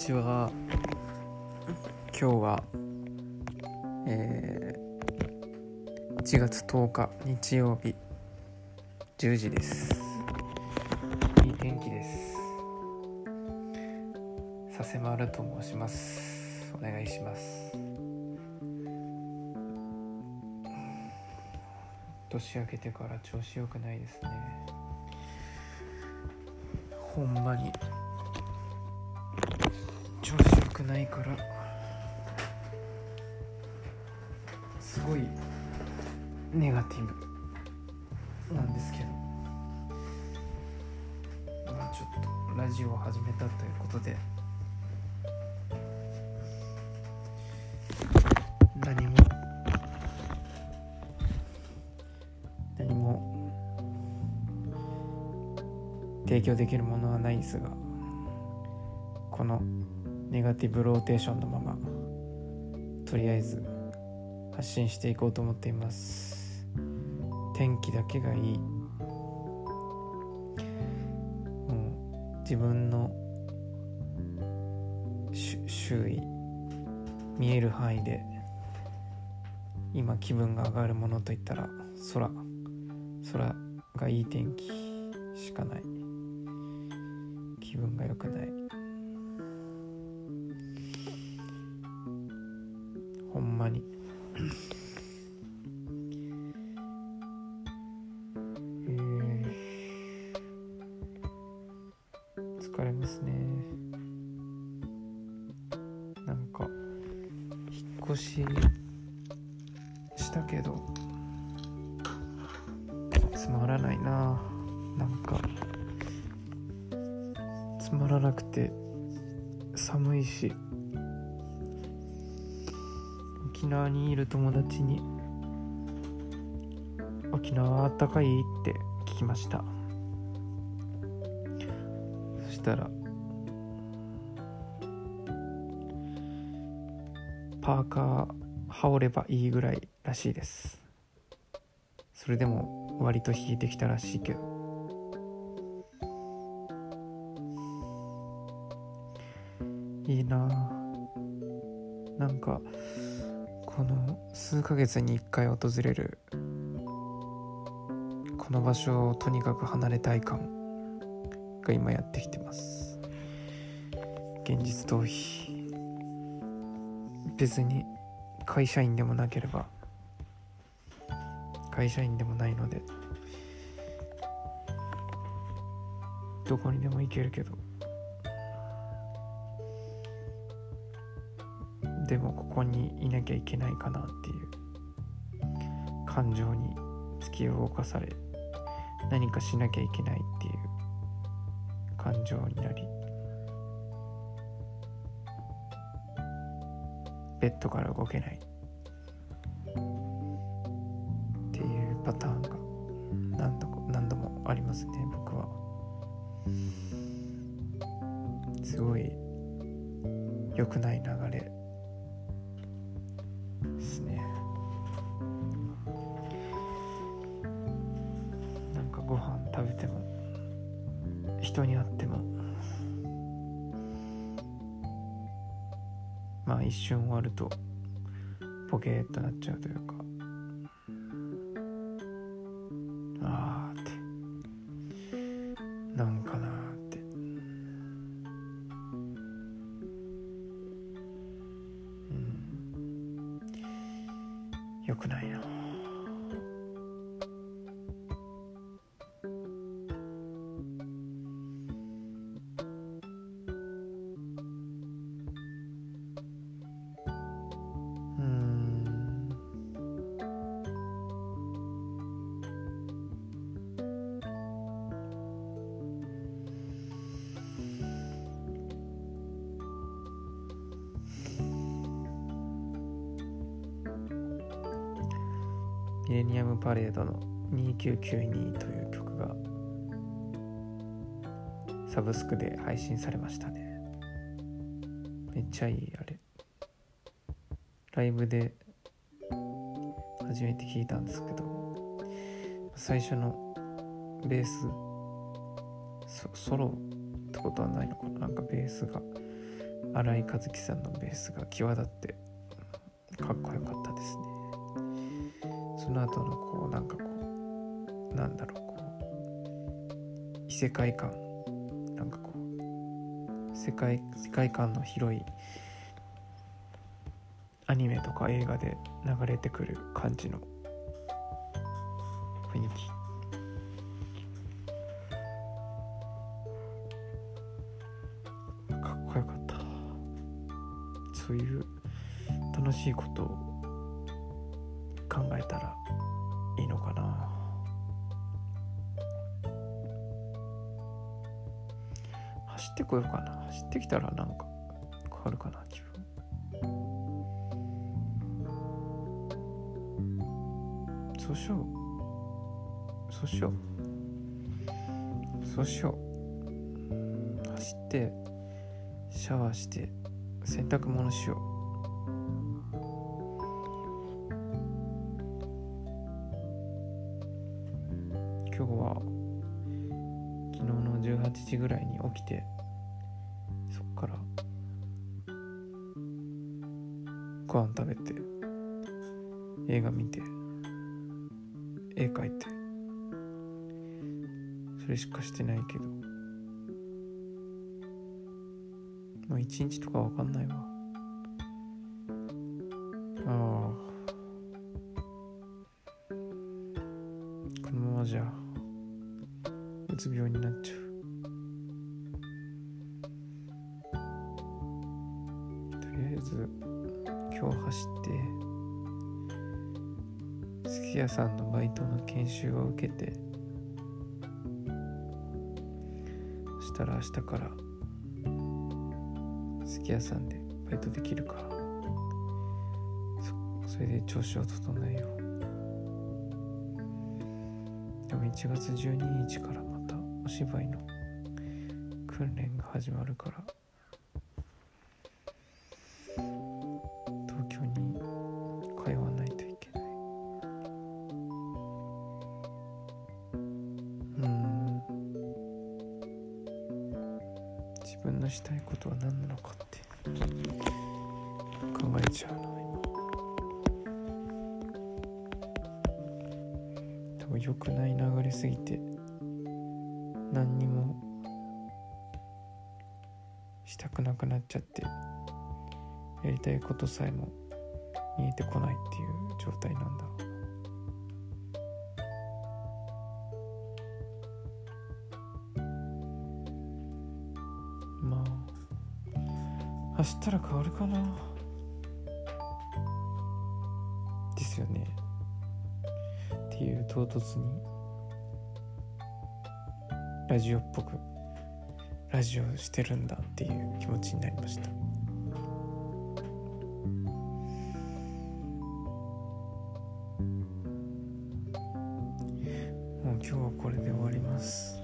ちは。今日はえー、1月10日日曜日10時です。いい天気です。させまると申します。お願いします。年明けてから調子良くないですね。ほんまに。調子良くないから。すごいネガティブなんですけど。まあちょっとラジオを始めたということで。何も。何も。提供できるものはないですが。このネガティブローテーションのままとりあえず発信していこうと思っています。天気だけがいい。もう自分の周囲見える範囲で今気分が上がるものといったら空空がいい天気しかない。気分が良くない。ほんまに。えー、疲れますね。なんか引っ越ししたけどつまらないな。なんかつまらなくて寒いし。沖縄にいる友達に「沖縄あったかい?」って聞きました。そしたらパーカー羽織ればいいぐらいらしいです。それでも割と引いてきたらしいけど。いいななんかこの数ヶ月に1回訪れるこの場所をとにかく離れたい感が今やってきてます。現実逃避。別に会社員でもなければ会社員でもないのでどこにでも行けるけど。でもここにいなきゃいけないかなっていう感情に突き動かされ何かしなきゃいけないっていう感情になりベッドから動けないっていうパターンが何度何度もありますね僕は。すごい良くない流れ人に会っても。まあ一瞬終わるとポケーっとなっちゃうというか。あーって。なんかなーって。うん。よくない。ミレニアムパレードの2992という曲がサブスクで配信されましたね。めっちゃいいあれ。ライブで初めて聞いたんですけど最初のベースソソロってことはないのかな？なんかベースが新井和樹さんのベースが際立ってかっこよかったですね。その後のこうなんかこうなんだろうこう異世界観なんかこう世界世界観の広いアニメとか映画で流れてくる感じの雰囲気。かっこよかった。そういう楽しいことを考えたらいいのかな。走ってこようかな。走ってきたらなんか変わるかな気分。そうしよう。そうしよう。そうしよう。走ってシャワーして洗濯物しよう。今日は昨日の18時ぐらいに起きてそっからご飯食べて映画見て絵描いてそれしかしてないけどもう一日とかわかんないわ。ああじゃうつ病になっちゃう。とりあえず今日走ってすき家さんのバイトの研修を受けてそしたら明日からすき家さんでバイトできるから。そそれで調子を整えよう。1月12日からまたお芝居の訓練が始まるから東京に通わないといけない。うん。自分のしたいことは何なのかって考えちゃうな今良くない流れすぎて何にもしたくなくなっちゃってやりたいことさえも見えてこないっていう状態なんだ。まあ走ったら変わるかな。ですよね。っていう唐突にラジオっぽくラジオしてるんだっていう気持ちになりました。もう今日はこれで終わります。